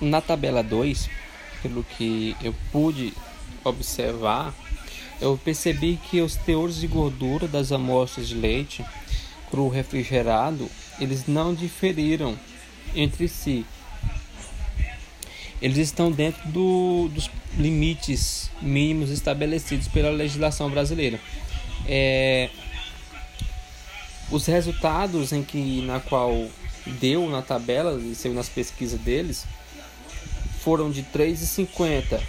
na tabela 2, pelo que eu pude observar, eu percebi que os teores de gordura das amostras de leite cru refrigerado, eles não diferiram entre si. Eles estão dentro do, dos limites mínimos estabelecidos pela legislação brasileira. É, os resultados em que na qual deu na tabela e nas pesquisas deles foram de 3,50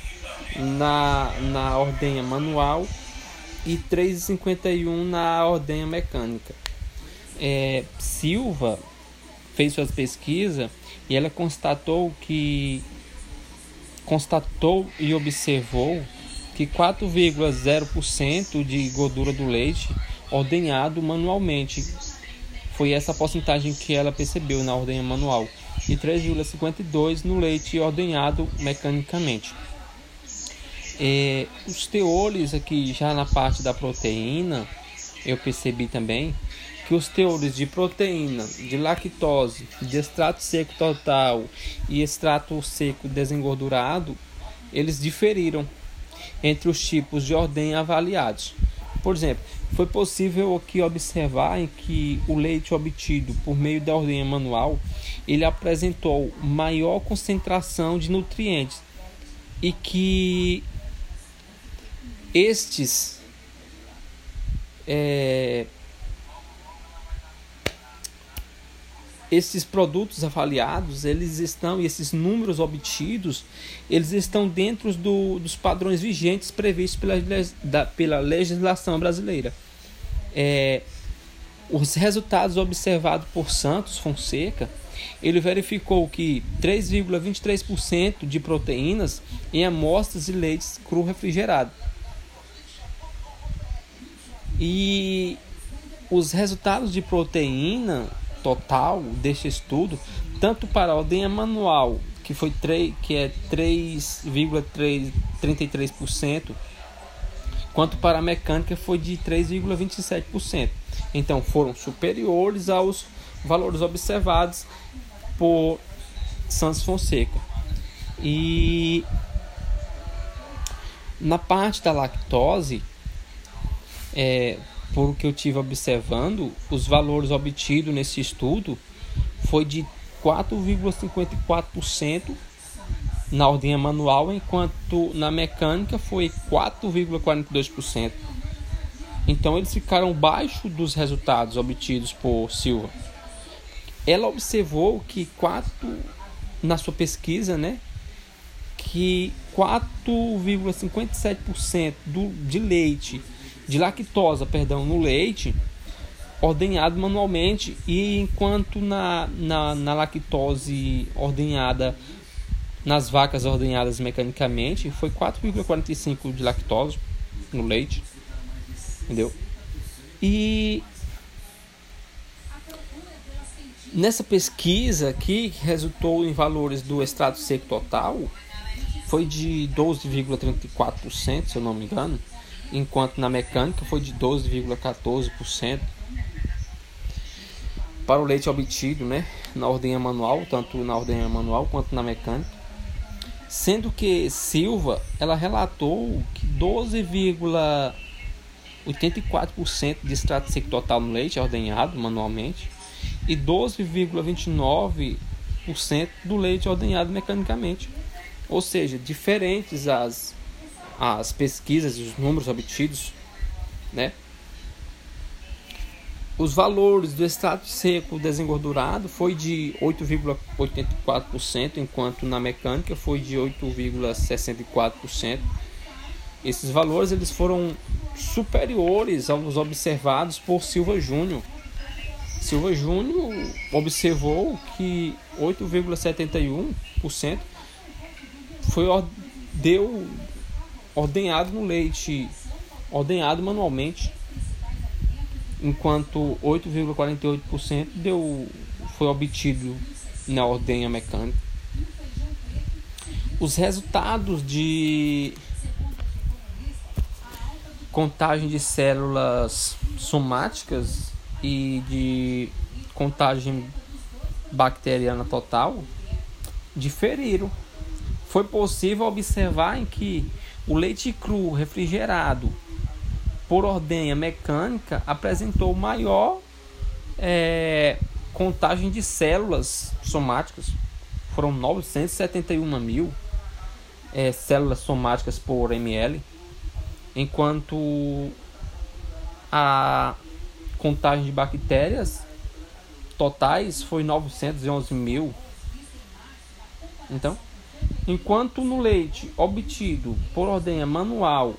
na, na ordenha manual e 3,51 na ordenha mecânica. É, Silva fez suas pesquisas e ela constatou que constatou e observou que 4,0% de gordura do leite ordenhado manualmente foi essa porcentagem que ela percebeu na ordenha manual e 3,52 no leite ordenhado mecanicamente. É, os teores aqui já na parte da proteína eu percebi também que os teores de proteína, de lactose, de extrato seco total e extrato seco desengordurado, eles diferiram entre os tipos de ordem avaliados. Por exemplo, foi possível aqui observar que o leite obtido por meio da ordenha manual ele apresentou maior concentração de nutrientes e que estes é, esses produtos avaliados, eles estão, e esses números obtidos, eles estão dentro do, dos padrões vigentes previstos pela, da, pela legislação brasileira. É, os resultados observados por Santos Fonseca, ele verificou que 3,23% de proteínas em amostras de leites cru refrigerado. E os resultados de proteína total deste estudo, tanto para a ordenha manual, que foi 3, que é 3,33%, quanto para a mecânica foi de 3,27%. Então foram superiores aos valores observados por Santos Fonseca. E na parte da lactose, é, por que eu tive observando, os valores obtidos nesse estudo foi de 4,54% na ordem manual, enquanto na mecânica foi 4,42%. Então eles ficaram baixo dos resultados obtidos por Silva. Ela observou que 4 na sua pesquisa, né, que 4,57% do de leite de lactosa, perdão, no leite ordenhado manualmente e enquanto na, na, na lactose ordenhada nas vacas ordenhadas mecanicamente foi 4,45 de lactose no leite entendeu? E nessa pesquisa aqui que resultou em valores do extrato seco total foi de 12,34% se eu não me engano enquanto na mecânica foi de 12,14%. Para o leite obtido, né, na ordem manual, tanto na ordem manual quanto na mecânica, sendo que Silva ela relatou que 12,84% de extrato seco total no leite é ordenhado manualmente e 12,29% do leite é ordenhado mecanicamente. Ou seja, diferentes as as pesquisas e os números obtidos, né? Os valores do extrato seco desengordurado foi de 8,84%, enquanto na mecânica foi de 8,64%. Esses valores eles foram superiores aos observados por Silva Júnior. Silva Júnior observou que 8,71% foi deu ordenhado no leite, ordenhado manualmente, enquanto 8,48% deu foi obtido na ordenha mecânica. Os resultados de contagem de células somáticas e de contagem bacteriana total diferiram. Foi possível observar em que o leite cru refrigerado por ordenha mecânica apresentou maior é, contagem de células somáticas. Foram 971 mil é, células somáticas por ml, enquanto a contagem de bactérias totais foi 911 mil. Então, enquanto no leite obtido por ordenha manual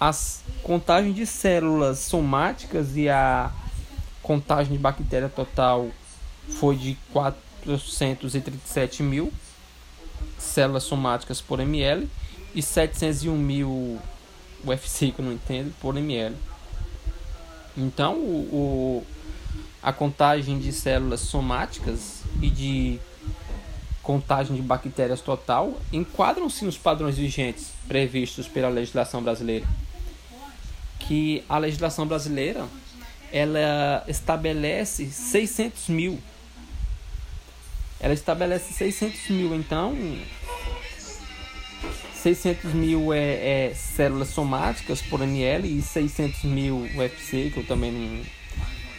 as contagem de células somáticas e a contagem de bactéria total foi de 437 mil células somáticas por ml e 701 mil UFC que eu não entendo por ml. Então o, o a contagem de células somáticas e de contagem de bactérias total enquadram-se nos padrões vigentes previstos pela legislação brasileira que a legislação brasileira ela estabelece 600 mil. Ela estabelece 600 mil, então 600 mil é, é, células somáticas por ml e 600 mil UFC, que eu também não.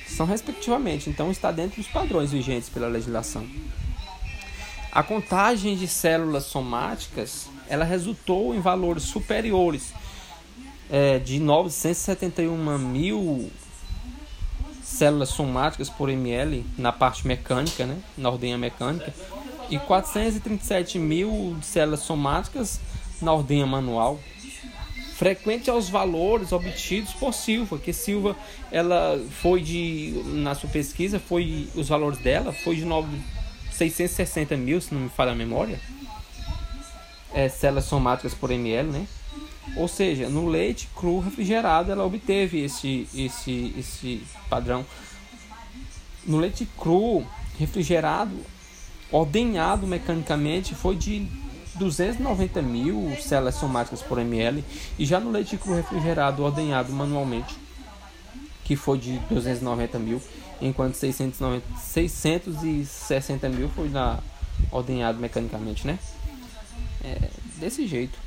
São respectivamente, então está dentro dos padrões vigentes pela legislação. A contagem de células somáticas ela resultou em valores superiores é, de 971 mil células somáticas por ml na parte mecânica, né, na ordenha mecânica, e 437 mil células somáticas na ordenha manual. Frequente aos valores obtidos por Silva, que Silva ela foi de na sua pesquisa foi os valores dela foi de 9, 660 mil, se não me falha a memória, é, células somáticas por ml, né? Ou seja, no leite cru refrigerado ela obteve esse, esse, esse padrão. No leite cru refrigerado, ordenhado mecanicamente, foi de 290 mil células somáticas por ml. E já no leite cru refrigerado, ordenhado manualmente, que foi de 290 mil, enquanto 690, 660 mil foi na, ordenhado mecanicamente, né? É, desse jeito.